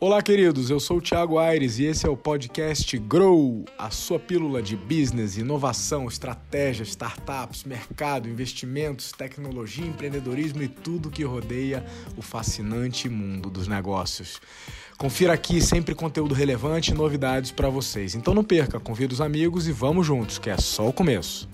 Olá, queridos. Eu sou o Thiago Aires e esse é o podcast Grow, a sua pílula de business, inovação, estratégia, startups, mercado, investimentos, tecnologia, empreendedorismo e tudo que rodeia o fascinante mundo dos negócios. Confira aqui sempre conteúdo relevante e novidades para vocês. Então não perca, convida os amigos e vamos juntos, que é só o começo.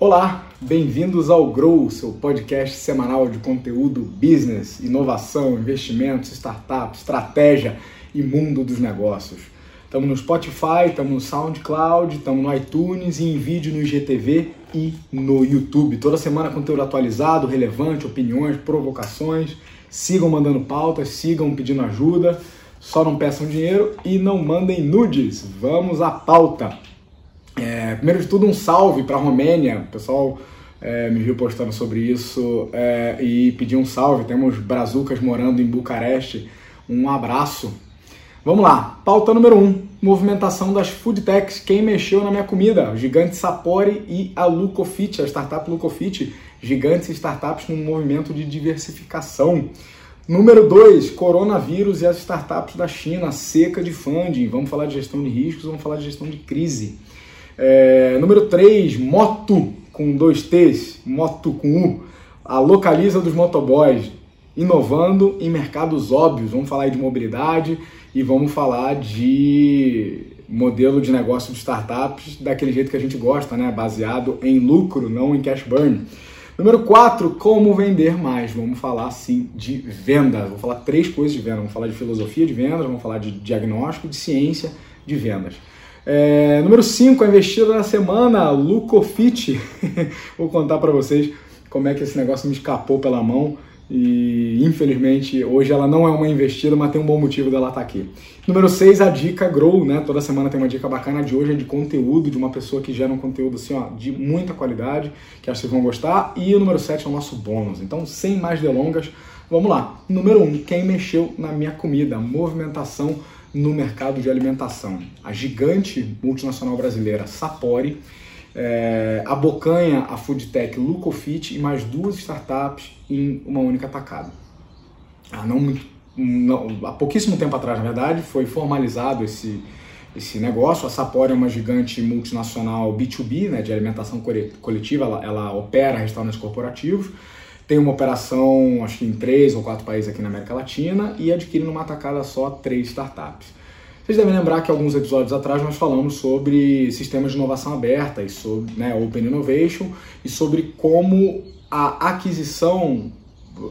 Olá, bem-vindos ao Grow, seu podcast semanal de conteúdo business, inovação, investimentos, startups, estratégia e mundo dos negócios. Estamos no Spotify, estamos no SoundCloud, estamos no iTunes e em vídeo no IGTV e no YouTube. Toda semana conteúdo atualizado, relevante, opiniões, provocações. Sigam mandando pautas, sigam pedindo ajuda. Só não peçam dinheiro e não mandem nudes. Vamos à pauta. É, primeiro de tudo, um salve para a Romênia. O pessoal é, me viu postando sobre isso é, e pediu um salve. Temos brazucas morando em Bucareste. Um abraço. Vamos lá. Pauta número 1. Um, movimentação das food techs. Quem mexeu na minha comida? O gigante Sapori e a Lucofit, a startup Lucofit. Gigantes startups num movimento de diversificação. Número 2, coronavírus e as startups da China, seca de funding. Vamos falar de gestão de riscos, vamos falar de gestão de crise. É, número 3, moto com dois T's, moto com U, a localiza dos motoboys, inovando em mercados óbvios. Vamos falar de mobilidade e vamos falar de modelo de negócio de startups daquele jeito que a gente gosta, né? Baseado em lucro, não em cash burn. Número 4, como vender mais. Vamos falar sim de venda. Vou falar três coisas de venda. Vamos falar de filosofia de vendas, vamos falar de diagnóstico, de ciência de vendas. É, número 5, a investida da semana, Lucofit. Vou contar para vocês como é que esse negócio me escapou pela mão e infelizmente hoje ela não é uma investida, mas tem um bom motivo dela estar tá aqui. Número 6, a dica Grow, né? Toda semana tem uma dica bacana de hoje, é de conteúdo, de uma pessoa que gera um conteúdo assim, ó, de muita qualidade, que acho que vocês vão gostar. E o número 7 é o nosso bônus. Então, sem mais delongas, vamos lá. Número 1, um, quem mexeu na minha comida? Movimentação no mercado de alimentação. A gigante multinacional brasileira Sapori é, abocanha a foodtech Lucofit e mais duas startups em uma única tacada. Há, não, não, há pouquíssimo tempo atrás, na verdade, foi formalizado esse, esse negócio. A Sapori é uma gigante multinacional B2B, né, de alimentação coletiva, ela, ela opera restaurantes corporativos tem uma operação, acho que em três ou quatro países aqui na América Latina e adquire numa tacada só três startups. Vocês devem lembrar que alguns episódios atrás nós falamos sobre sistemas de inovação aberta e sobre né, Open Innovation e sobre como a aquisição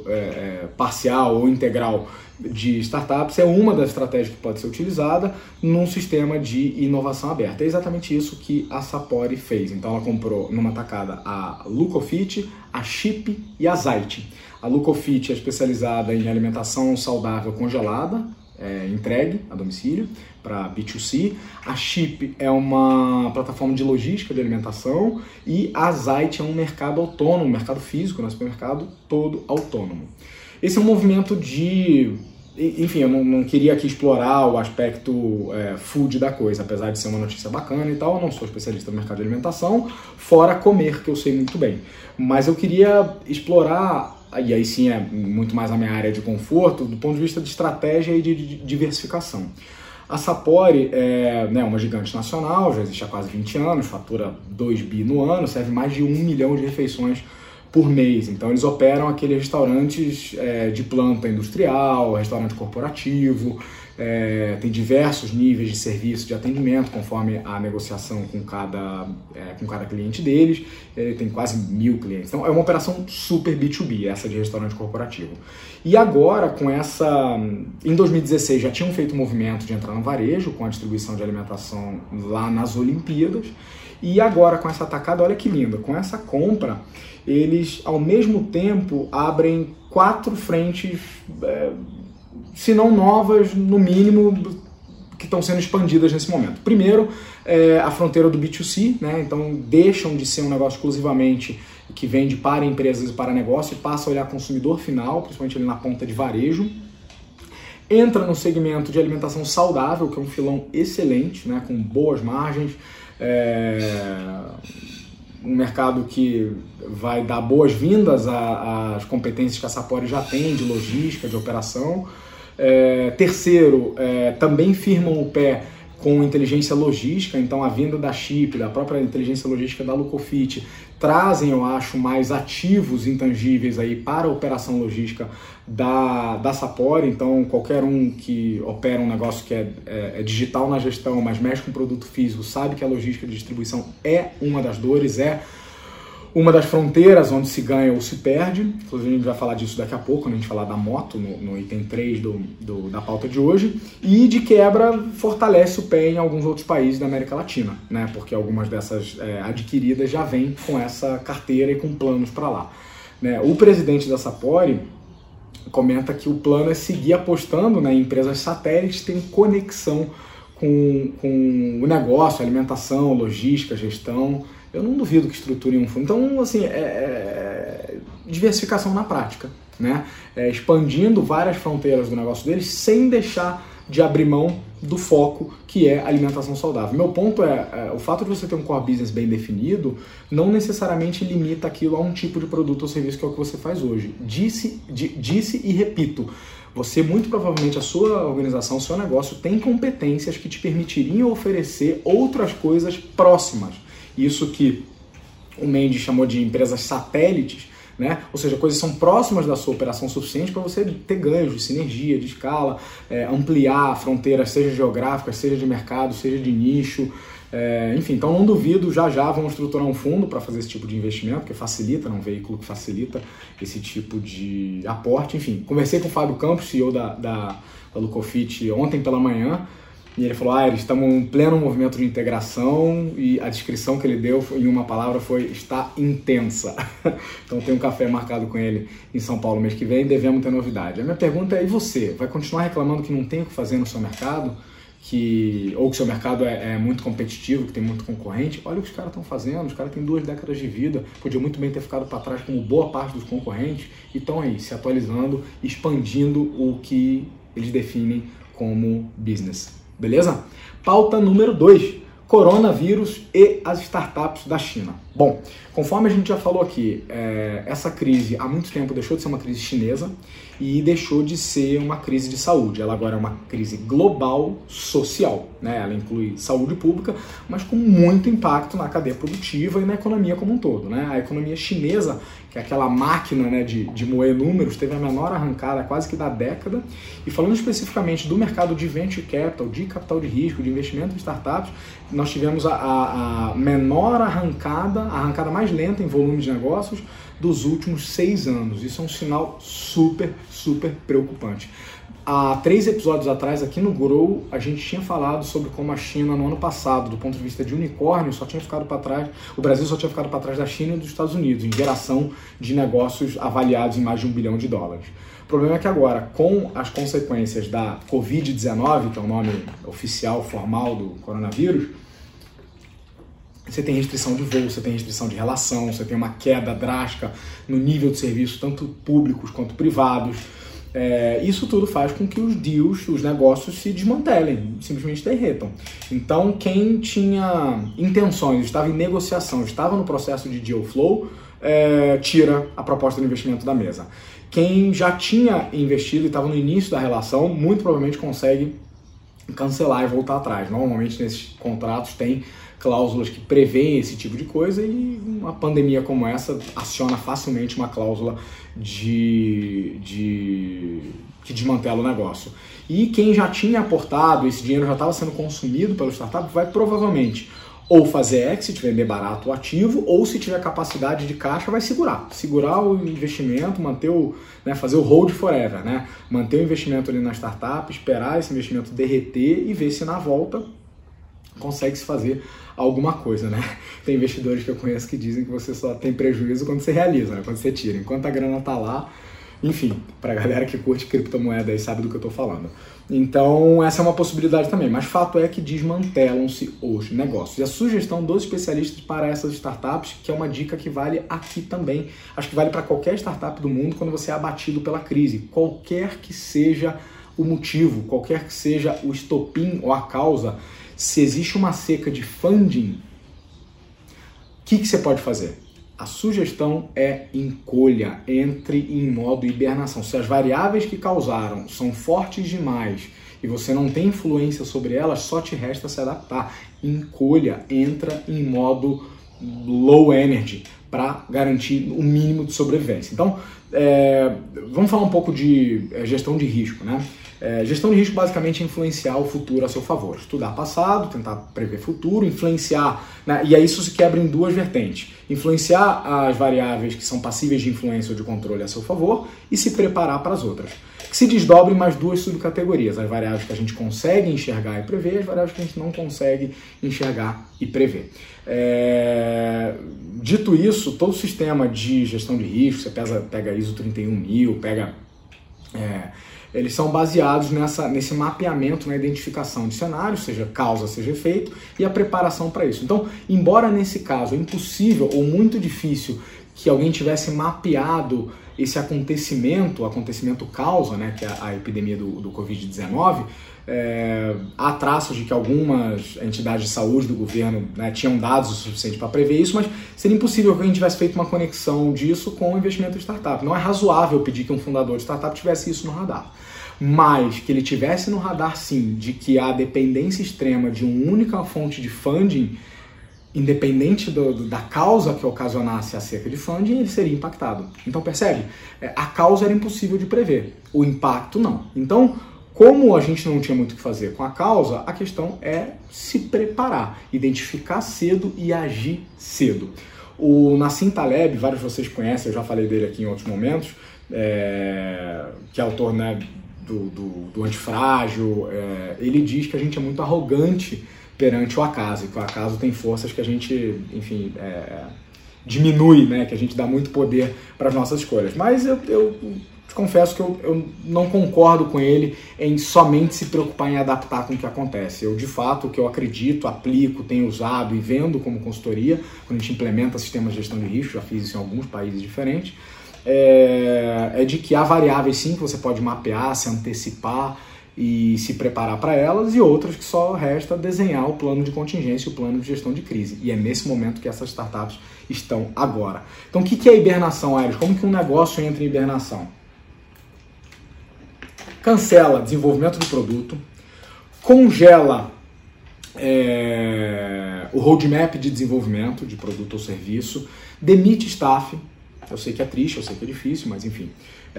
é, é, parcial ou integral de startups é uma das estratégias que pode ser utilizada num sistema de inovação aberta. É exatamente isso que a Sapori fez. Então ela comprou numa tacada a Lucofit, a Chip e a Zite. A Lucofit é especializada em alimentação saudável congelada, é, entregue a domicílio para B2C. A Chip é uma plataforma de logística de alimentação e a Zite é um mercado autônomo, mercado físico, né, supermercado todo autônomo. Esse é um movimento de enfim, eu não, não, queria aqui explorar o aspecto é, food da coisa, apesar de ser uma notícia bacana e tal, eu não sou especialista no mercado de alimentação, fora comer, que eu sei muito bem. Mas eu queria explorar e aí sim é muito mais a minha área de conforto, do ponto de vista de estratégia e de, diversificação. A Sapori é né, uma gigante nacional, já existe há quase 20 anos, fatura 2 bi no ano, serve mais de 1 milhão de refeições por mês. Então eles operam aqueles restaurantes é, de planta industrial, restaurante corporativo, é, tem diversos níveis de serviço de atendimento conforme a negociação com cada, é, com cada cliente deles. Ele tem quase mil clientes. Então é uma operação super B2B, essa de restaurante corporativo. E agora, com essa. Em 2016 já tinham feito um movimento de entrar no varejo com a distribuição de alimentação lá nas Olimpíadas. E agora com essa atacada, olha que lindo, com essa compra, eles ao mesmo tempo abrem quatro frentes. Se não novas, no mínimo, que estão sendo expandidas nesse momento. Primeiro, é a fronteira do B2C, né? então deixam de ser um negócio exclusivamente que vende para empresas e para negócio e passa a olhar consumidor final, principalmente ali na ponta de varejo. Entra no segmento de alimentação saudável, que é um filão excelente, né? com boas margens, é... um mercado que vai dar boas-vindas às competências que a Sapori já tem de logística, de operação. É, terceiro, é, também firmam o pé com inteligência logística, então a vinda da Chip, da própria inteligência logística da Lucofit, trazem, eu acho, mais ativos intangíveis aí para a operação logística da, da Sapori. Então, qualquer um que opera um negócio que é, é, é, digital na gestão, mas mexe com produto físico, sabe que a logística de distribuição é uma das dores, é uma das fronteiras onde se ganha ou se perde. Inclusive, a gente vai falar disso daqui a pouco, quando a gente falar da moto, no, no item 3 do, do, da pauta de hoje. E, de quebra, fortalece o pé em alguns outros países da América Latina, né? porque algumas dessas é, adquiridas já vêm com essa carteira e com planos para lá. Né? O presidente da Sapori comenta que o plano é seguir apostando né, em empresas satélites que têm conexão com, com o negócio, alimentação, logística, gestão eu não duvido que estruturem um fundo. Então, assim, é, é diversificação na prática, né? É, expandindo várias fronteiras do negócio deles sem deixar de abrir mão do foco que é alimentação saudável. Meu ponto é, é, o fato de você ter um core business bem definido não necessariamente limita aquilo a um tipo de produto ou serviço que é o que você faz hoje. Disse, di, disse e repito, você muito provavelmente a sua organização, o seu negócio tem competências que te permitiriam oferecer outras coisas próximas isso que o Mendes chamou de empresas satélites, né? Ou seja, coisas são próximas da sua operação suficiente para você ter ganhos de sinergia, de escala, é, ampliar fronteiras, seja geográficas, seja de mercado, seja de nicho. É, enfim, então não duvido, já já vamos estruturar um fundo para fazer esse tipo de investimento, que facilita, é um veículo que facilita esse tipo de aporte. Enfim, conversei com o Fábio Campos, CEO da, da, da Lucofit, ontem pela manhã. E ele falou: ah, eles estão em pleno movimento de integração e a descrição que ele deu em uma palavra foi está intensa. então tem um café marcado com ele em São Paulo mês que vem, devemos ter novidade. A minha pergunta é: e você? Vai continuar reclamando que não tem o que fazer no seu mercado? Que, ou que seu mercado é, é muito competitivo, que tem muito concorrente, olha o que os caras estão fazendo, os caras têm duas décadas de vida, podiam muito bem ter ficado para trás como boa parte dos concorrentes, e estão aí se atualizando, expandindo o que eles definem como business. Beleza? Pauta número 2: coronavírus e as startups da China. Bom, conforme a gente já falou aqui, é, essa crise há muito tempo deixou de ser uma crise chinesa e deixou de ser uma crise de saúde. Ela agora é uma crise global social. Né? Ela inclui saúde pública, mas com muito impacto na cadeia produtiva e na economia como um todo. Né? A economia chinesa, que é aquela máquina né, de, de moer números, teve a menor arrancada quase que da década. E falando especificamente do mercado de venture capital, de capital de risco, de investimento em startups, nós tivemos a, a, a menor arrancada, a arrancada mais lenta em volume de negócios dos últimos seis anos. Isso é um sinal super, super preocupante. Há três episódios atrás, aqui no Grow, a gente tinha falado sobre como a China, no ano passado, do ponto de vista de unicórnio, só tinha ficado para trás, o Brasil só tinha ficado para trás da China e dos Estados Unidos, em geração de negócios avaliados em mais de um bilhão de dólares. O problema é que agora, com as consequências da Covid-19, que é o nome oficial, formal do coronavírus, você tem restrição de voo, você tem restrição de relação, você tem uma queda drástica no nível de serviço, tanto públicos quanto privados. É, isso tudo faz com que os deals, os negócios se desmantelem, simplesmente derretam. Então, quem tinha intenções, estava em negociação, estava no processo de deal flow, é, tira a proposta de investimento da mesa. Quem já tinha investido e estava no início da relação, muito provavelmente consegue cancelar e voltar atrás. Normalmente nesses contratos tem cláusulas que prevêem esse tipo de coisa e uma pandemia como essa aciona facilmente uma cláusula de, de que desmantela o negócio. E quem já tinha aportado, esse dinheiro já estava sendo consumido pelo startup, vai provavelmente ou fazer exit, vender barato o ativo, ou se tiver capacidade de caixa, vai segurar. Segurar o investimento, manter o, né, fazer o hold forever, né? Manter o investimento ali na startup, esperar esse investimento derreter e ver se na volta consegue se fazer alguma coisa, né? Tem investidores que eu conheço que dizem que você só tem prejuízo quando você realiza, né? quando você tira. Enquanto a grana tá lá, enfim, para a galera que curte criptomoeda e sabe do que eu estou falando. Então, essa é uma possibilidade também, mas fato é que desmantelam-se os negócios. E a sugestão dos especialistas para essas startups, que é uma dica que vale aqui também, acho que vale para qualquer startup do mundo quando você é abatido pela crise, qualquer que seja o motivo, qualquer que seja o estopim ou a causa, se existe uma seca de funding, o que, que você pode fazer? A sugestão é encolha, entre em modo hibernação. Se as variáveis que causaram são fortes demais e você não tem influência sobre elas, só te resta se adaptar. Encolha, entra em modo low energy para garantir o mínimo de sobrevivência. Então, é, vamos falar um pouco de é, gestão de risco, né? É, gestão de risco basicamente é influenciar o futuro a seu favor. Estudar passado, tentar prever futuro, influenciar. Né? E aí isso se quebra em duas vertentes. Influenciar as variáveis que são passíveis de influência ou de controle a seu favor e se preparar para as outras. Que se desdobrem mais duas subcategorias: as variáveis que a gente consegue enxergar e prever, e as variáveis que a gente não consegue enxergar e prever. É... Dito isso, todo sistema de gestão de risco, você pega, pega ISO 31000, pega. É eles são baseados nessa, nesse mapeamento, na identificação de cenários, seja causa, seja efeito, e a preparação para isso. Então, embora nesse caso é impossível ou muito difícil que alguém tivesse mapeado esse acontecimento, o acontecimento causa, né, que é a epidemia do, do Covid-19, é, há traços de que algumas entidades de saúde do governo né, tinham dados o suficiente para prever isso, mas seria impossível que a gente tivesse feito uma conexão disso com o investimento de startup. Não é razoável pedir que um fundador de startup tivesse isso no radar. Mas que ele tivesse no radar, sim, de que a dependência extrema de uma única fonte de funding, independente do, do, da causa que ocasionasse a cerca de funding, ele seria impactado. Então, percebe? É, a causa era impossível de prever, o impacto não. Então, como a gente não tinha muito o que fazer com a causa, a questão é se preparar, identificar cedo e agir cedo. O Nassim Taleb, vários de vocês conhecem, eu já falei dele aqui em outros momentos, é, que é autor né, do, do, do Antifrágil, é, ele diz que a gente é muito arrogante perante o acaso, e que o acaso tem forças que a gente, enfim, é, diminui, né, que a gente dá muito poder para as nossas escolhas. Mas eu, eu confesso que eu, eu, não concordo com ele em somente se preocupar em adaptar com o que acontece. Eu, de fato, o que eu acredito, aplico, tenho usado e vendo como consultoria, quando a gente implementa sistemas de gestão de risco, já fiz isso em alguns países diferentes, é, é de que há variáveis sim que você pode mapear, se antecipar e se preparar para elas, e outras que só resta desenhar o plano de contingência, o plano de gestão de crise. E é nesse momento que essas startups estão agora. Então, o que é hibernação, Aires? Como que um negócio entra em hibernação? cancela desenvolvimento do produto, congela é, o roadmap de desenvolvimento de produto ou serviço, demite staff. Eu sei que é triste, eu sei que é difícil, mas enfim.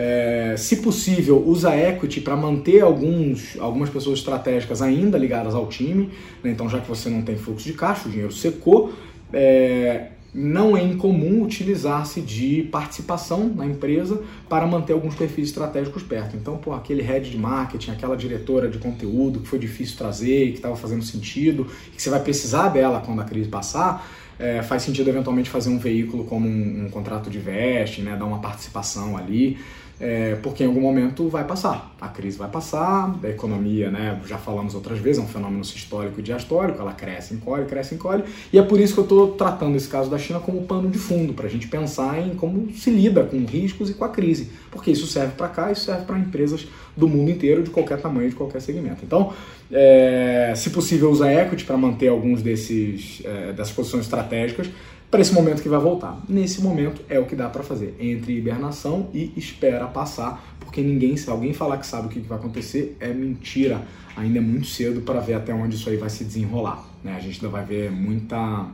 É, se possível, usa equity para manter alguns, algumas pessoas estratégicas ainda ligadas ao time. Né? Então, já que você não tem fluxo de caixa, o dinheiro secou, é, não é incomum utilizar-se de participação na empresa para manter alguns perfis estratégicos perto. Então, pô, aquele head de marketing, aquela diretora de conteúdo que foi difícil trazer e que estava fazendo sentido, que você vai precisar dela quando a crise passar, é, faz sentido eventualmente fazer um veículo como um, um contrato de veste, né, dar uma participação ali é, porque em algum momento vai passar. A crise vai passar, a economia, né, já falamos outras vezes, é um fenômeno sistólico e diastólico, ela cresce, encolhe, cresce, encolhe, e é por isso que eu estou tratando esse caso da China como pano de fundo, para a gente pensar em como se lida com riscos e com a crise, porque isso serve para cá, isso serve para empresas do mundo inteiro, de qualquer tamanho, de qualquer segmento. Então, é, se possível, usa equity para manter alguns desses, é, dessas posições estratégicas, para esse momento que vai voltar. Nesse momento é o que dá para fazer, entre hibernação e espera passar, porque ninguém, se alguém falar que sabe o que vai acontecer, é mentira. Ainda é muito cedo para ver até onde isso aí vai se desenrolar. Né? A gente ainda vai ver muita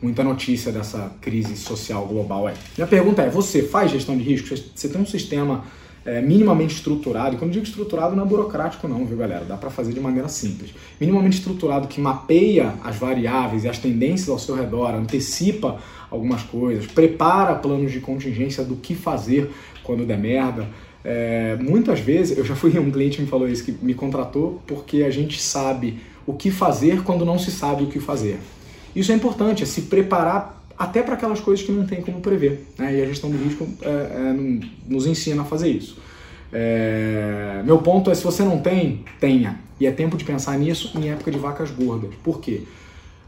muita notícia dessa crise social global. É. Minha pergunta é: você faz gestão de risco? Você tem um sistema é, minimamente estruturado, e quando digo estruturado não é burocrático não, viu galera? Dá para fazer de maneira simples. Minimamente estruturado que mapeia as variáveis e as tendências ao seu redor, antecipa algumas coisas, prepara planos de contingência do que fazer quando der merda. É, muitas vezes, eu já fui um cliente que me falou isso, que me contratou porque a gente sabe o que fazer quando não se sabe o que fazer. Isso é importante, é se preparar até para aquelas coisas que não tem como prever. Né? E a gestão do risco é, é, nos ensina a fazer isso. É, meu ponto é: se você não tem, tenha. E é tempo de pensar nisso em época de vacas gordas. Por quê?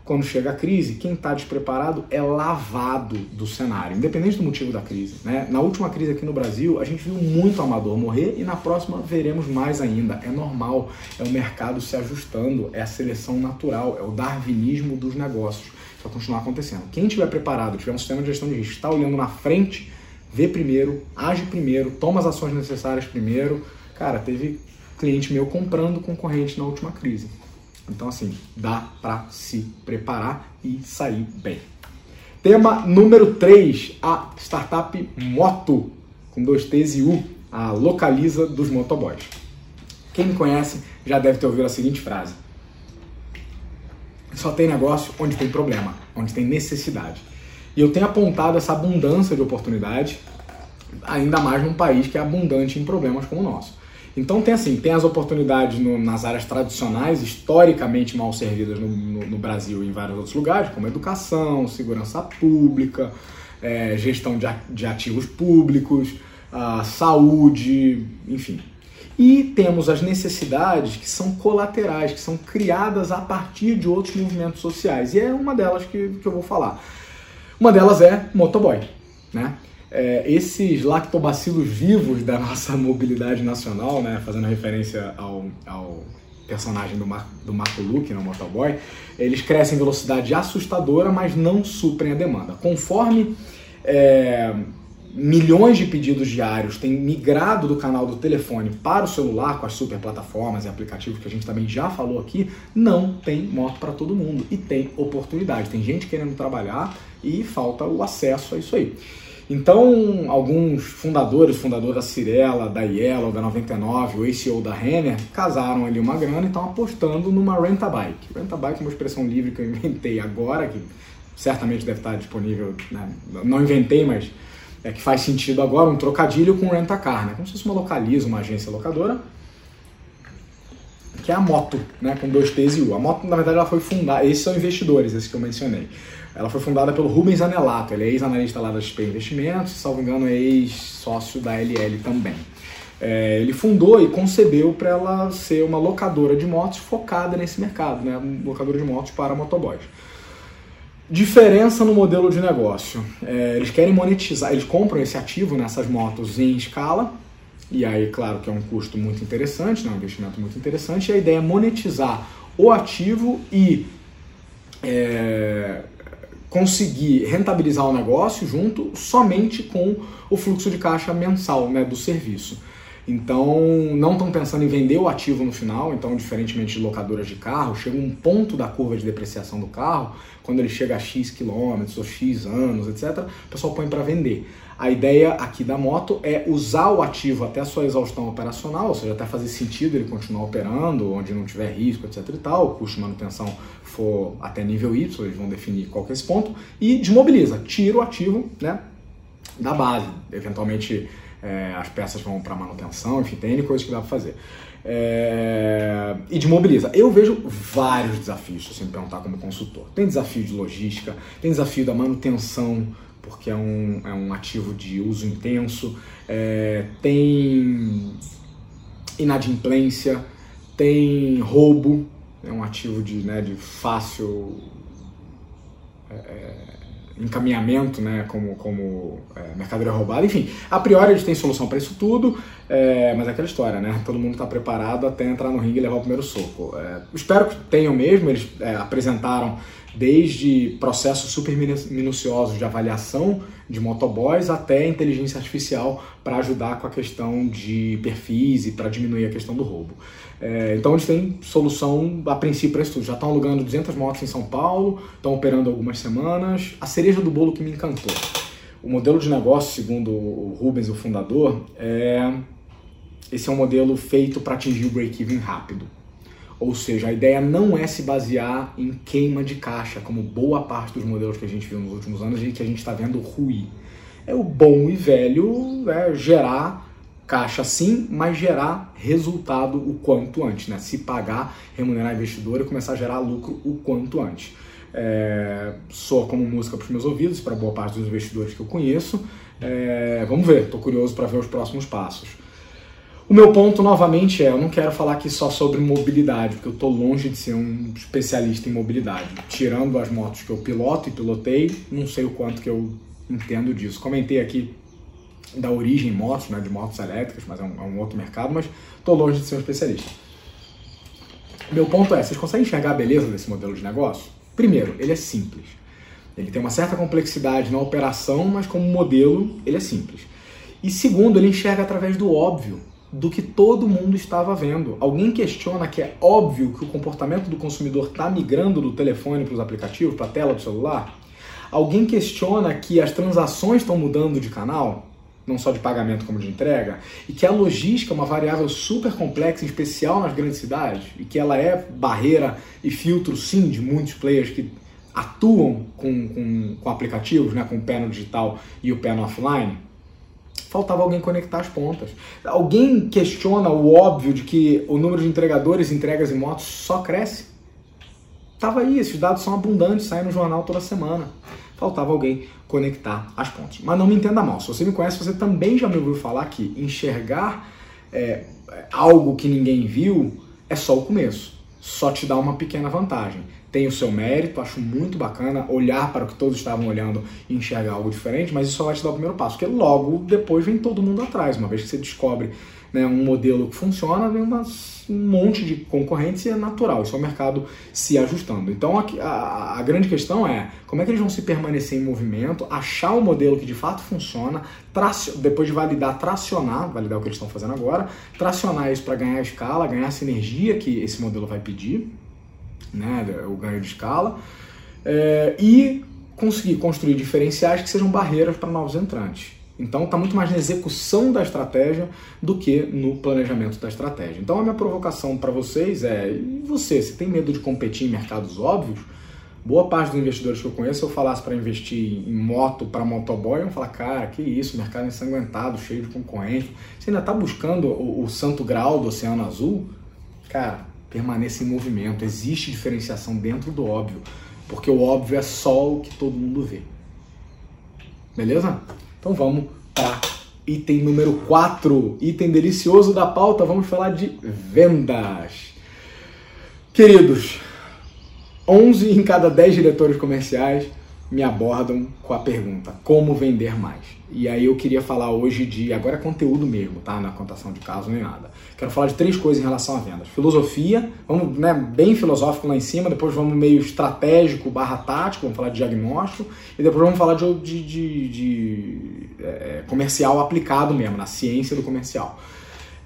quando chega a crise, quem está despreparado é lavado do cenário, independente do motivo da crise. Né? Na última crise aqui no Brasil, a gente viu muito amador morrer e na próxima veremos mais ainda. É normal, é o mercado se ajustando, é a seleção natural, é o darwinismo dos negócios. Vai continuar acontecendo. Quem estiver preparado, tiver um sistema de gestão de risco, está olhando na frente, vê primeiro, age primeiro, toma as ações necessárias primeiro. Cara, teve cliente meu comprando concorrente na última crise. Então, assim, dá para se preparar e sair bem. Tema número 3, a startup Moto, com dois T's e U, a localiza dos motoboys. Quem me conhece já deve ter ouvido a seguinte frase: Só tem negócio onde tem problema, onde tem necessidade. E eu tenho apontado essa abundância de oportunidade, ainda mais num país que é abundante em problemas como o nosso. Então tem assim, tem as oportunidades no, nas áreas tradicionais, historicamente mal servidas no, no, no, Brasil e em vários outros lugares, como educação, segurança pública, é, gestão de, de, ativos públicos, saúde, enfim. E temos as necessidades que são colaterais, que são criadas a partir de outros movimentos sociais. E é uma delas que, que eu vou falar. Uma delas é motoboy, né? é, esses lactobacilos vivos da nossa mobilidade nacional, né, fazendo referência ao, ao personagem do, Mar, do Marco Luke, no motoboy, eles crescem em velocidade assustadora, mas não suprem a demanda. Conforme é, milhões de pedidos diários têm migrado do canal do telefone para o celular com as super plataformas e aplicativos que a gente também já falou aqui, não tem moto para todo mundo e tem oportunidade. Tem gente querendo trabalhar e falta o acesso a isso aí. Então, alguns fundadores, fundador da Cirela, da Yellow, da 99, o ACO da Renner, casaram ali uma grana e estão apostando numa rent-a-bike. Rent-a-bike é uma expressão livre que eu inventei agora, que certamente deve estar disponível, né? não inventei, mas é que faz sentido agora, um trocadilho com rent-a-car, né? como se fosse uma localiza, uma agência locadora, que é a moto, né, com dois T's e U. A moto, na verdade, ela foi fundada, esses são investidores, esses que eu mencionei. Ela foi fundada pelo Rubens Anelato, ele é ex-analista lá da XP Investimentos, salvo engano é ex-sócio da LL também. É, ele fundou e concebeu para ela ser uma locadora de motos focada nesse mercado, né? locadora de motos para motoboys. Diferença no modelo de negócio. É, eles querem monetizar, eles compram esse ativo nessas motos em escala, e aí, claro que é um custo muito interessante, né? um investimento muito interessante, e a ideia é monetizar o ativo e é, conseguir rentabilizar o negócio junto somente com o fluxo de caixa mensal né, do serviço. Então, não estão pensando em vender o ativo no final, então, diferentemente de locadoras de carro, chega um ponto da curva de depreciação do carro, quando ele chega a X quilômetros ou X anos, etc., o pessoal põe para vender. A ideia aqui da moto é usar o ativo até a sua exaustão operacional, ou seja, até fazer sentido ele continuar operando, onde não tiver risco, etc e tal, o custo de manutenção for até nível Y, eles vão definir qual que é esse ponto, e desmobiliza, tira o ativo né, da base. Eventualmente é, as peças vão para manutenção, enfim, tem coisas que dá para fazer. É, e desmobiliza. Eu vejo vários desafios, se você me perguntar como consultor. Tem desafio de logística, tem desafio da manutenção porque é um, é um ativo de uso intenso, é, tem inadimplência, tem roubo, é um ativo de, né, de fácil é, é encaminhamento, né, como, como é, mercadoria roubada, enfim, a priori eles têm solução para isso tudo, é, mas é aquela história, né, todo mundo está preparado até entrar no ringue e levar o primeiro soco. É, espero que tenham mesmo, eles é, apresentaram desde processos super minuciosos de avaliação de motoboys até inteligência artificial para ajudar com a questão de perfis e para diminuir a questão do roubo. É, então eles têm solução a princípio para isso tudo. Já estão alugando 200 motos em São Paulo, estão operando algumas semanas. A cereja do bolo que me encantou. O modelo de negócio, segundo o Rubens, o fundador, é esse é um modelo feito para atingir o break-even rápido. Ou seja, a ideia não é se basear em queima de caixa, como boa parte dos modelos que a gente viu nos últimos anos e que a gente está vendo ruir. É o bom e velho é, gerar caixa sim, mas gerar resultado o quanto antes, né? Se pagar, remunerar investidor e começar a gerar lucro o quanto antes. É, soa como música para os meus ouvidos, para boa parte dos investidores que eu conheço. É, vamos ver, estou curioso para ver os próximos passos. O meu ponto, novamente, é: eu não quero falar aqui só sobre mobilidade, porque eu estou longe de ser um especialista em mobilidade. Tirando as motos que eu piloto e pilotei, não sei o quanto que eu entendo disso. Comentei aqui da origem em motos, né, de motos elétricas, mas é um, é um outro mercado, mas estou longe de ser um especialista. Meu ponto é: vocês conseguem enxergar a beleza desse modelo de negócio? Primeiro, ele é simples. Ele tem uma certa complexidade na operação, mas como modelo, ele é simples. E segundo, ele enxerga através do óbvio do que todo mundo estava vendo. Alguém questiona que é óbvio que o comportamento do consumidor está migrando do telefone para os aplicativos, para a tela do celular? Alguém questiona que as transações estão mudando de canal, não só de pagamento como de entrega, e que a logística é uma variável super complexa, em especial nas grandes cidades, e que ela é barreira e filtro, sim, de muitos players que atuam com, com, com aplicativos, né, com o pé no digital e o pé no offline? Faltava alguém conectar as pontas. Alguém questiona o óbvio de que o número de entregadores, entregas e motos só cresce? Tava aí, esses dados são abundantes, saem no jornal toda semana. Faltava alguém conectar as pontas. Mas não me entenda mal, se você me conhece, você também já me ouviu falar que enxergar é, algo que ninguém viu é só o começo. Só te dá uma pequena vantagem tem o seu mérito, acho muito bacana olhar para o que todos estavam olhando e enxergar algo diferente, mas isso só vai te dar o primeiro passo, porque logo depois vem todo mundo atrás. Uma vez que você descobre né, um modelo que funciona, vem uma, um monte de concorrentes e é natural, isso é o mercado se ajustando. Então a, a, a, grande questão é como é que eles vão se permanecer em movimento, achar o um modelo que de fato funciona, depois de validar, tracionar, validar o que eles estão fazendo agora, tracionar isso para ganhar escala, ganhar a sinergia que esse modelo vai pedir né, o ganho de escala, é, e conseguir construir diferenciais que sejam barreiras para novos entrantes. Então está muito mais na execução da estratégia do que no planejamento da estratégia. Então a minha provocação para vocês é, e você, se tem medo de competir em mercados óbvios, boa parte dos investidores que eu conheço, se eu falasse para investir em moto para motoboy, iam falar, cara, que isso, mercado ensanguentado, cheio de concorrente. Você ainda está buscando o, o santo grau do Oceano Azul? Cara, permaneça em movimento. Existe diferenciação dentro do óbvio, porque o óbvio é só o que todo mundo vê. Beleza? Então vamos para item número 4, item delicioso da pauta, vamos falar de vendas. Queridos, 11 em cada 10 diretores comerciais me abordam com a pergunta: como vender mais? E aí eu queria falar hoje de, agora é conteúdo mesmo, tá? Na contação de caso nem nada. Quero falar de três coisas em relação a vendas. Filosofia, vamos né, bem filosófico lá em cima, depois vamos meio estratégico barra tático, vamos falar de diagnóstico, e depois vamos falar de, de, de, de é, comercial aplicado mesmo, na ciência do comercial.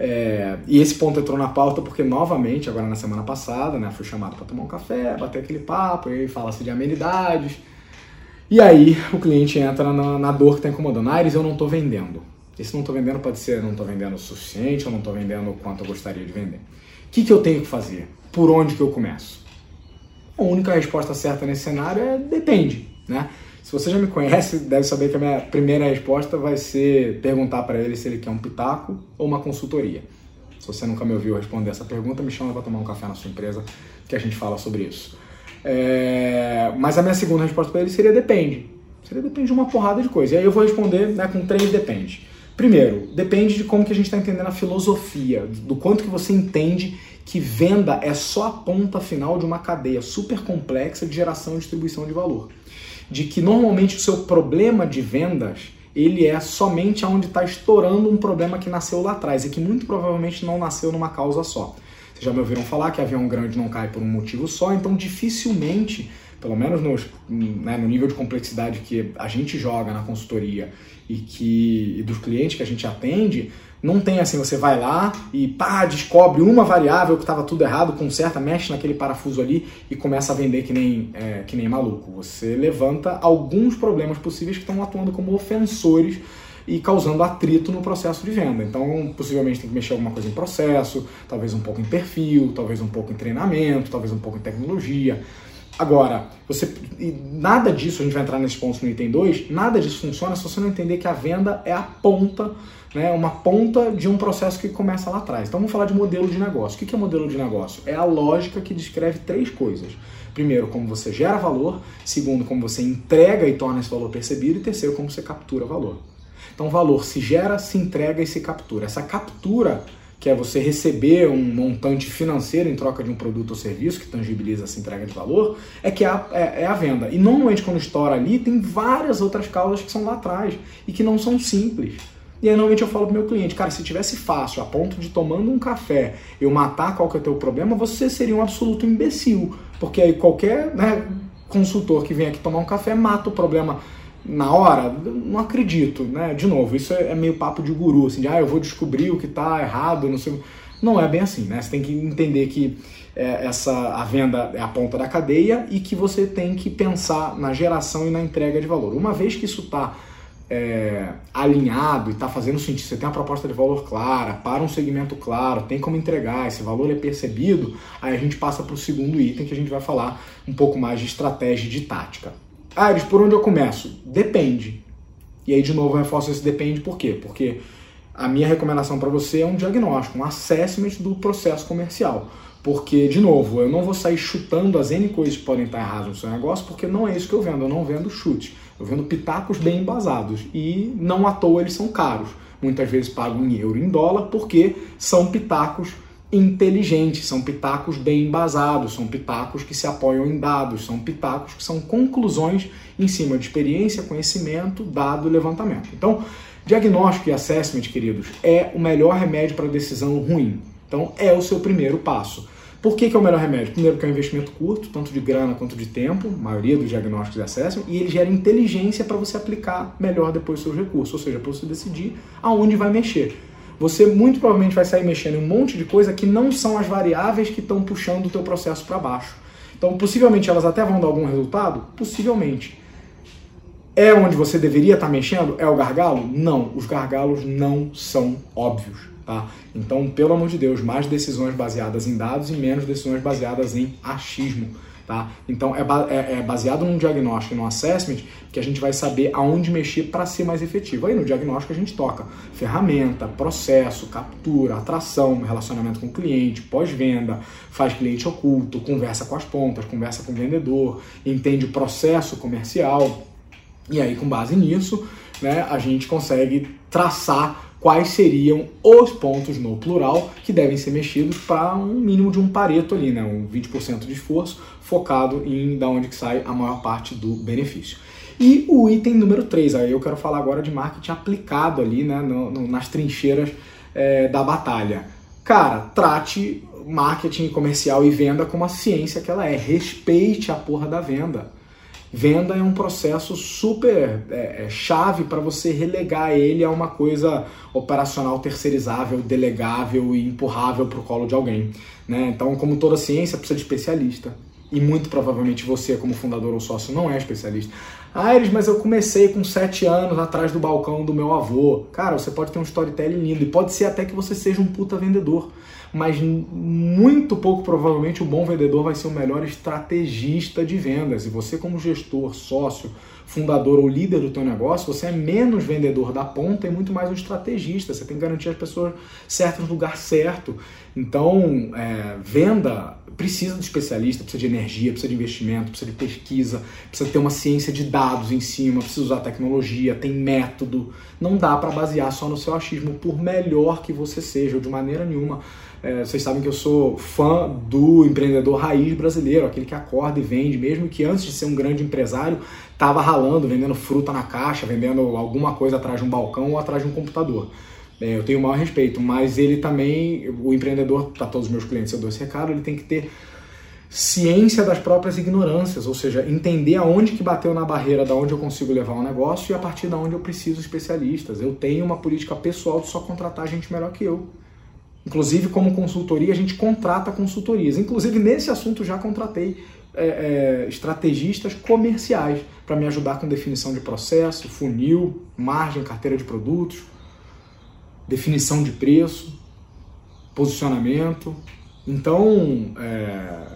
É, e esse ponto entrou na pauta porque, novamente, agora na semana passada, né, fui chamado para tomar um café, bater aquele papo, e fala-se de amenidades, e aí o cliente entra na, na dor que está incomodando. Aires, eu não estou vendendo. Esse não estou vendendo pode ser não estou vendendo o suficiente, ou não estou vendendo o quanto eu gostaria de vender. O que, que eu tenho que fazer? Por onde que eu começo? A única resposta certa nesse cenário é depende, né? Se você já me conhece, deve saber que a minha primeira resposta vai ser perguntar para ele se ele quer um pitaco ou uma consultoria. Se você nunca me ouviu responder essa pergunta, me chama para tomar um café na sua empresa que a gente fala sobre isso. É, mas a minha segunda resposta para ele seria depende. Seria depende de uma porrada de coisa. E aí eu vou responder né, com três depende. Primeiro, depende de como que a gente está entendendo a filosofia, do quanto que você entende que venda é só a ponta final de uma cadeia super complexa de geração e distribuição de valor. De que normalmente o seu problema de vendas ele é somente onde está estourando um problema que nasceu lá atrás e que muito provavelmente não nasceu numa causa só. Vocês já me ouviram falar que avião grande não cai por um motivo só, então dificilmente, pelo menos no, né, no nível de complexidade que a gente joga na consultoria e que e dos clientes que a gente atende, não tem assim, você vai lá e pá, descobre uma variável que estava tudo errado, conserta, mexe naquele parafuso ali e começa a vender que nem, é, que nem maluco. Você levanta alguns problemas possíveis que estão atuando como ofensores e causando atrito no processo de venda. Então, possivelmente tem que mexer alguma coisa em processo, talvez um pouco em perfil, talvez um pouco em treinamento, talvez um pouco em tecnologia. Agora, você nada disso, a gente vai entrar nesse ponto no item 2, nada disso funciona se você não entender que a venda é a ponta, né, uma ponta de um processo que começa lá atrás. Então vamos falar de modelo de negócio. O que é modelo de negócio? É a lógica que descreve três coisas. Primeiro, como você gera valor. Segundo, como você entrega e torna esse valor percebido. E terceiro, como você captura valor. Então, valor se gera, se entrega e se captura. Essa captura que é você receber um montante financeiro em troca de um produto ou serviço que tangibiliza essa entrega de valor, é que é a, é, é a venda. E normalmente quando estoura ali, tem várias outras causas que são lá atrás e que não são simples. E aí normalmente eu falo pro meu cliente, cara, se tivesse fácil, a ponto de tomando um café eu matar qual que é o teu problema, você seria um absoluto imbecil. Porque aí qualquer né, consultor que vem aqui tomar um café mata o problema na hora, não acredito, né? De novo, isso é, é meio papo de guru, assim, de ah, eu vou descobrir o que está errado, não sei. Não é bem assim, né? Você tem que entender que é, essa a venda é a ponta da cadeia e que você tem que pensar na geração e na entrega de valor. Uma vez que isso está é, alinhado e está fazendo sentido, você tem uma proposta de valor clara, para um segmento claro, tem como entregar, esse valor é percebido, aí a gente passa para o segundo item que a gente vai falar um pouco mais de estratégia e de tática. Ares, por onde eu começo? Depende. E aí, de novo, eu reforço esse depende por quê? Porque a minha recomendação para você é um diagnóstico, um assessment do processo comercial. Porque, de novo, eu não vou sair chutando as N coisas que podem estar erradas no seu negócio, porque não é isso que eu vendo. Eu não vendo chute. Eu vendo pitacos bem embasados. E não à toa eles são caros. Muitas vezes pago em euro em dólar, porque são pitacos inteligentes, são pitacos bem embasados, são pitacos que se apoiam em dados, são pitacos que são conclusões em cima de experiência, conhecimento, dado e levantamento. Então, diagnóstico e assessment, queridos, é o melhor remédio para decisão ruim. Então, é o seu primeiro passo. Por que, que, é o melhor remédio? Primeiro, que é um investimento curto, tanto de grana quanto de tempo, a maioria dos diagnósticos e assessment, e ele gera inteligência para você aplicar melhor depois seus recursos, ou seja, para você decidir aonde vai mexer você muito provavelmente vai sair mexendo em um monte de coisa que não são as variáveis que estão puxando o teu processo para baixo. Então, possivelmente elas até vão dar algum resultado? Possivelmente. É onde você deveria estar tá mexendo? É o gargalo? Não, os gargalos não são óbvios. Tá? Então, pelo amor de Deus, mais decisões baseadas em dados e menos decisões baseadas em achismo. Tá? Então é, é, é, baseado num diagnóstico e num assessment que a gente vai saber aonde mexer para ser mais efetivo. Aí no diagnóstico a gente toca ferramenta, processo, captura, atração, relacionamento com o cliente, pós-venda, faz cliente oculto, conversa com as pontas, conversa com o vendedor, entende o processo comercial. E aí, com base nisso, né, a gente consegue traçar quais seriam os pontos no plural que devem ser mexidos para um mínimo de um pareto ali, né, um 20% de esforço focado em da onde que sai a maior parte do benefício. E o item número 3, aí eu quero falar agora de marketing aplicado ali né, no, no, nas trincheiras é, da batalha. Cara, trate marketing comercial e venda como a ciência que ela é. Respeite a porra da venda. Venda é um processo super é, é, chave para você relegar ele a uma coisa operacional terceirizável, delegável e empurrável para o colo de alguém. Né? Então, como toda ciência, precisa de especialista e muito provavelmente você, como fundador ou sócio, não é especialista. Ah, mas eu comecei com sete anos atrás do balcão do meu avô. Cara, você pode ter um storytelling lindo e pode ser até que você seja um puta vendedor. Mas muito pouco provavelmente o bom vendedor vai ser o melhor estrategista de vendas. E você, como gestor, sócio, fundador ou líder do teu negócio, você é menos vendedor da ponta e muito mais um estrategista. Você tem que garantir as pessoas certas no lugar certo. Então, é, venda precisa de especialista, precisa de energia, precisa de investimento, precisa de pesquisa, precisa ter uma ciência de dados em cima, precisa usar tecnologia, tem método. Não dá para basear só no seu achismo, por melhor que você seja, ou de maneira nenhuma. É, vocês sabem que eu sou fã do empreendedor raiz brasileiro, aquele que acorda e vende, mesmo que antes de ser um grande empresário, estava ralando, vendendo fruta na caixa, vendendo alguma coisa atrás de um balcão ou atrás de um computador. É, eu tenho o maior respeito, mas ele também, o empreendedor, para todos os meus clientes eu dou esse recado, ele tem que ter ciência das próprias ignorâncias, ou seja, entender aonde que bateu na barreira, da onde eu consigo levar um negócio e a partir da onde eu preciso especialistas. Eu tenho uma política pessoal de só contratar gente melhor que eu. Inclusive, como consultoria, a gente contrata consultorias. Inclusive, nesse assunto, já contratei é, é, estrategistas comerciais para me ajudar com definição de processo, funil, margem, carteira de produtos definição de preço, posicionamento. Então, é,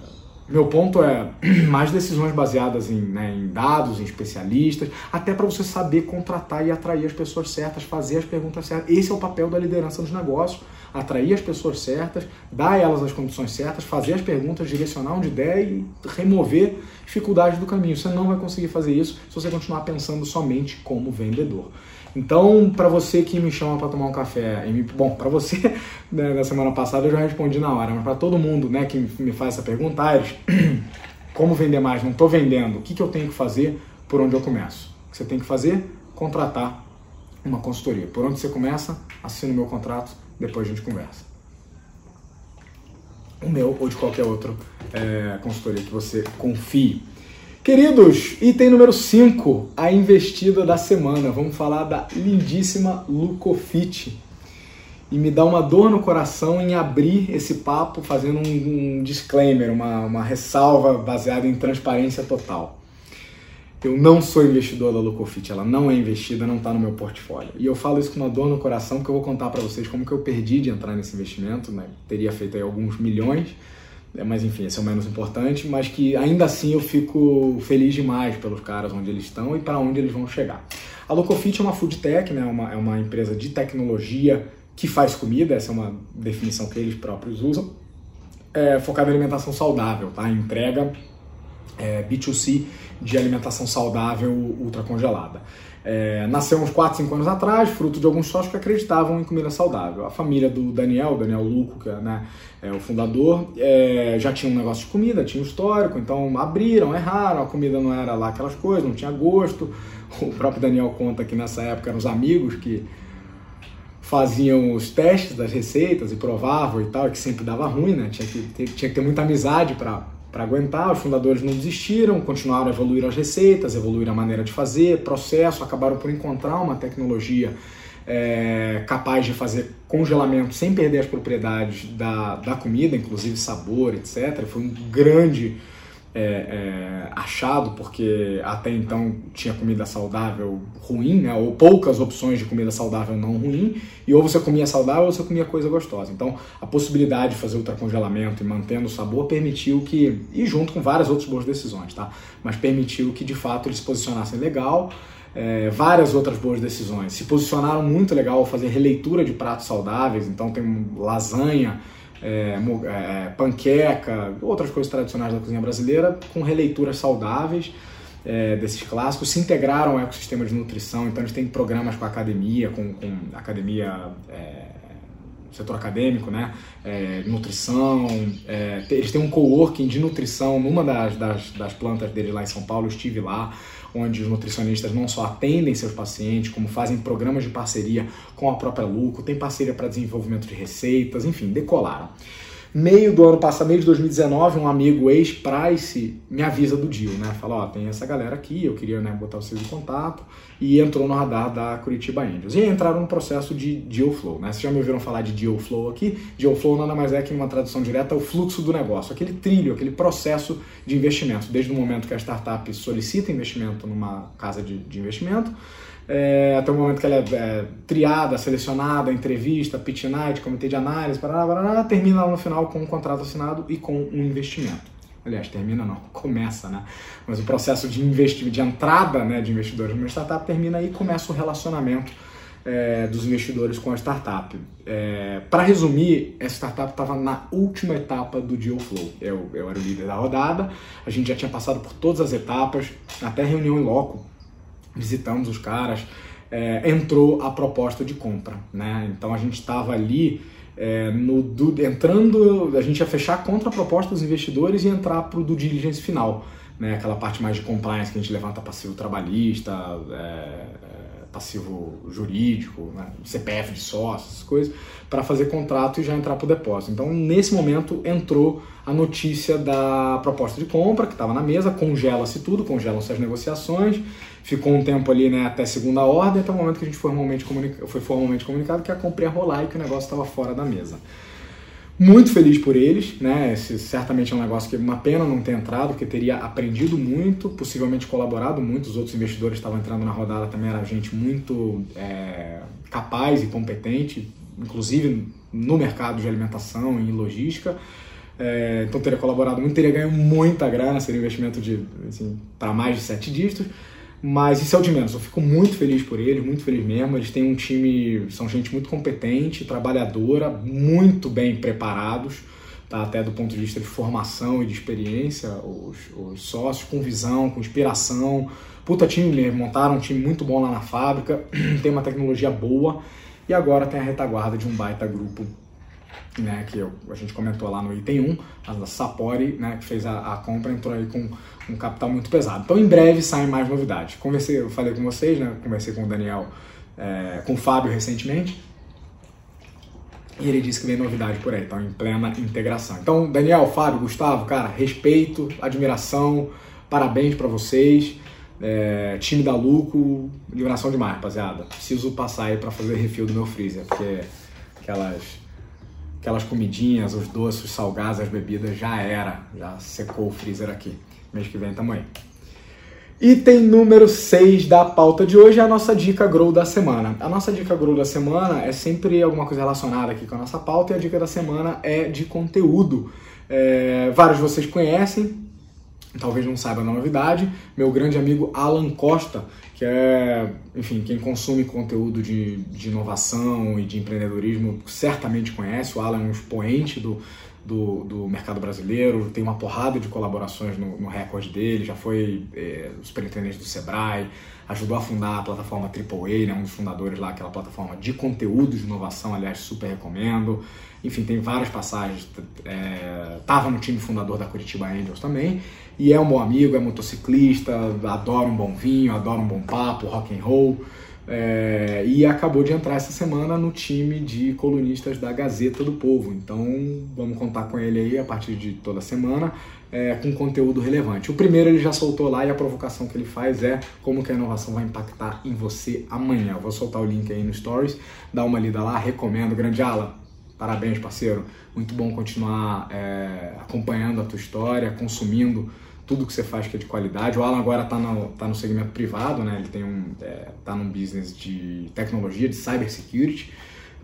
meu ponto é mais decisões baseadas em, né, em dados, em especialistas, até para você saber contratar e atrair as pessoas certas, fazer as perguntas certas. Esse é o papel da liderança dos negócios: atrair as pessoas certas, dar a elas as condições certas, fazer as perguntas, direcionar onde der e remover dificuldades do caminho. Você não vai conseguir fazer isso se você continuar pensando somente como vendedor. Então, para você que me chama para tomar um café, me, bom, para você, né, na semana passada eu já respondi na hora, mas para todo mundo né, que me faz essa pergunta, Aires, como vender mais? Não estou vendendo, o que, que eu tenho que fazer, por onde eu começo? O que você tem que fazer? Contratar uma consultoria. Por onde você começa? Assina o meu contrato, depois a gente conversa. O meu ou de qualquer outro é, consultoria que você confie. Queridos, item número 5, a investida da semana. Vamos falar da lindíssima Lucofit. E me dá uma dor no coração em abrir esse papo fazendo um, um disclaimer, uma, uma ressalva baseada em transparência total. Eu não sou investidor da Lucofit, ela não é investida, não está no meu portfólio. E eu falo isso com uma dor no coração porque eu vou contar para vocês como que eu perdi de entrar nesse investimento, né? teria feito aí alguns milhões, é, mas enfim, esse é o menos importante, mas que ainda assim eu fico feliz demais pelos caras onde eles estão e para onde eles vão chegar. A Locofit é uma food tech, né? uma, é uma empresa de tecnologia que faz comida, essa é uma definição que eles próprios usam, é, focada em alimentação saudável, tá? entrega é, B2C de alimentação saudável ultracongelada. É, nasceu uns 4, 5 anos atrás, fruto de alguns sócios que acreditavam em comida saudável. A família do Daniel, Daniel Luco, que é, né, é o fundador, é, já tinha um negócio de comida, tinha um histórico, então abriram, erraram, a comida não era lá aquelas coisas, não tinha gosto. O próprio Daniel conta que nessa época eram os amigos que faziam os testes das receitas e provavam e tal, e que sempre dava ruim, né? Tinha que tinha que ter muita amizade para para aguentar. Os fundadores não desistiram, continuaram a evoluir as receitas, evoluir a maneira de fazer, processo, acabaram por encontrar uma tecnologia é, capaz de fazer congelamento sem perder as propriedades da, da comida, inclusive sabor, etc. Foi um grande é, é, achado, porque até então tinha comida saudável ruim, né? ou poucas opções de comida saudável não ruim, e ou você comia saudável ou você comia coisa gostosa. Então a possibilidade de fazer ultracongelamento e mantendo o sabor permitiu que, e junto com várias outras boas decisões, tá? mas permitiu que de fato eles se posicionassem legal. É, várias outras boas decisões. Se posicionaram muito legal ao fazer releitura de pratos saudáveis, então tem lasanha, é, é, panqueca, outras coisas tradicionais da cozinha brasileira, com releituras saudáveis é, desses clássicos, se integraram ao ecossistema de nutrição, então eles têm programas com a academia, com, com academia é, setor acadêmico, né? É, nutrição, é, eles têm um coworking de nutrição numa das, das, das plantas deles lá em São Paulo, eu estive lá, onde os nutricionistas não só atendem seus pacientes, como fazem programas de parceria com a própria Luco, tem parceria para desenvolvimento de receitas, enfim, decolaram. Meio do ano passado, meio de 2019, um amigo ex-Price me avisa do deal, né? Fala, ó, tem essa galera aqui, eu queria né, botar vocês em contato, e entrou no radar da Curitiba Angels. E entraram no processo de deal flow, né? Vocês já me ouviram falar de deal flow aqui? Deal flow nada mais é que, uma tradução direta, é o fluxo do negócio, aquele trilho, aquele processo de investimento, desde o momento que a startup solicita investimento numa casa de, de investimento, é, até o momento que ela é, é, triada, selecionada, entrevista, pitch night, comitê de análise, parará, parará, termina no final com um contrato assinado e com um investimento. Aliás, termina não, começa, né? Mas o processo de investimento, de entrada né, de investidores numa startup termina aí e começa o relacionamento é, dos investidores com a startup. É, Para resumir, essa startup estava na última etapa do deal flow. Eu, eu era o líder da rodada, a gente já tinha passado por todas as etapas, até reunião em loco visitamos os caras, é, entrou a proposta de compra. Né? Então a gente estava ali é, no, do, entrando, a gente ia fechar contra a proposta dos investidores e entrar para o due diligence final. Né? Aquela parte mais de compliance que a gente levanta passivo trabalhista, é, passivo jurídico, né? CPF de sócio, essas coisas, para fazer contrato e já entrar para o depósito. Então, nesse momento, entrou a notícia da proposta de compra, que estava na mesa, congela-se tudo, congelam-se as negociações, ficou um tempo ali né, até segunda ordem, até o momento que a gente foi formalmente, comunica foi formalmente comunicado que a compra ia rolar e que o negócio estava fora da mesa. Muito feliz por eles, né? Esse certamente é um negócio que é uma pena não ter entrado, porque teria aprendido muito, possivelmente colaborado muito. Os outros investidores estavam entrando na rodada também, era gente muito é, capaz e competente, inclusive no mercado de alimentação e logística. É, então teria colaborado muito, teria ganho muita grana, seria um investimento de assim, para mais de sete dígitos. Mas isso é o de menos. Eu fico muito feliz por eles, muito feliz mesmo. Eles têm um time, são gente muito competente, trabalhadora, muito bem preparados tá? até do ponto de vista de formação e de experiência, os, os sócios com visão, com inspiração. Puta time, montaram um time muito bom lá na fábrica, tem uma tecnologia boa e agora tem a retaguarda de um baita grupo né, que eu, a gente comentou lá no item 1, a Sapori, né, que fez a, a, compra, entrou aí com um capital muito pesado. Então, em breve saem mais novidades. Conversei, eu falei com vocês, né, conversei com o Daniel, é, com o Fábio recentemente, e ele disse que vem novidade por aí, então em plena integração. Então, Daniel, Fábio, Gustavo, cara, respeito, admiração, parabéns para vocês. É, time da Luco, liberação demais, rapaziada. Preciso passar aí para fazer refil do meu freezer, porque aquelas aquelas comidinhas, os doces, os salgados, as bebidas, já era. Já secou o freezer aqui. Mês que vem tamo aí. Item número 6 da pauta de hoje é a nossa dica Grow da semana. A nossa dica Grow da semana é sempre alguma coisa relacionada aqui com a nossa pauta e a dica da semana é de conteúdo. É, vários de vocês conhecem, talvez não saiba da novidade, meu grande amigo Alan Costa, que é, enfim, quem consome conteúdo de, de inovação e de empreendedorismo certamente conhece. O Alan é um expoente do, do, do mercado brasileiro, tem uma porrada de colaborações no, no recorde dele, já foi é, superintendente do Sebrae, ajudou a fundar a plataforma AAA, né, um dos fundadores lá, aquela plataforma de conteúdo de inovação, aliás, super recomendo. Enfim, tem várias passagens. É, no time fundador da Curitiba Angels também. E é um bom amigo, é motociclista, adora um bom vinho, adora um bom papo, rock and roll. É, e acabou de entrar essa semana no time de colunistas da Gazeta do Povo. Então vamos contar com ele aí a partir de toda semana é, com conteúdo relevante. O primeiro ele já soltou lá e a provocação que ele faz é como que a inovação vai impactar em você amanhã. Eu vou soltar o link aí no Stories, dá uma lida lá, recomendo. Grande ala, parabéns parceiro, muito bom continuar é, acompanhando a tua história, consumindo tudo que você faz que é de qualidade. O Alan agora está no, tá no segmento privado, né? Ele tem um, é, tá num business de tecnologia, de cybersecurity,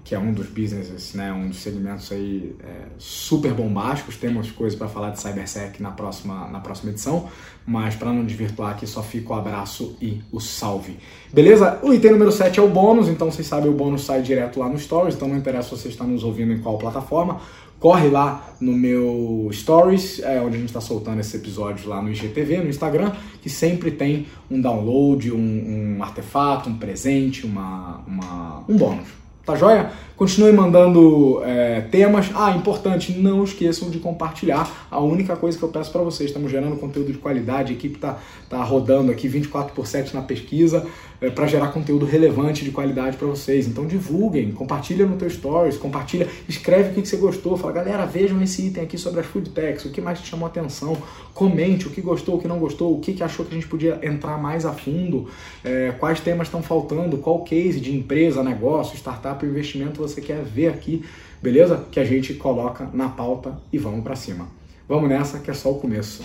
que é um dos businesses, né? Um dos segmentos aí é, super bombásticos. Temos coisas para falar de cybersec na próxima, na próxima edição, mas para não desvirtuar aqui, só fica o abraço e o salve. Beleza? O item número 7 é o bônus, então vocês sabem, o bônus sai direto lá no Stories, então não interessa se você está nos ouvindo em qual plataforma corre lá no meu Stories, é, onde a gente está soltando esses episódios lá no IGTV, no Instagram, que sempre tem um download, um, um artefato, um presente, uma, uma, um bônus. Tá joia? Continue mandando é, temas. Ah, importante, não esqueçam de compartilhar. A única coisa que eu peço para vocês, estamos gerando conteúdo de qualidade, a equipe está tá rodando aqui 24 por 7 na pesquisa é, para gerar conteúdo relevante de qualidade para vocês. Então divulguem, compartilha no teu stories, compartilha, escreve o que, que você gostou, fala, galera, vejam esse item aqui sobre as food techs, o que mais te chamou a atenção, comente o que gostou, o que não gostou, o que, que achou que a gente podia entrar mais a fundo, é, quais temas estão faltando, qual case de empresa, negócio, startup, investimento você quer ver aqui, beleza? Que a gente coloca na pauta e vamos para cima. Vamos nessa que é só o começo.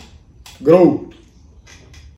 Grow!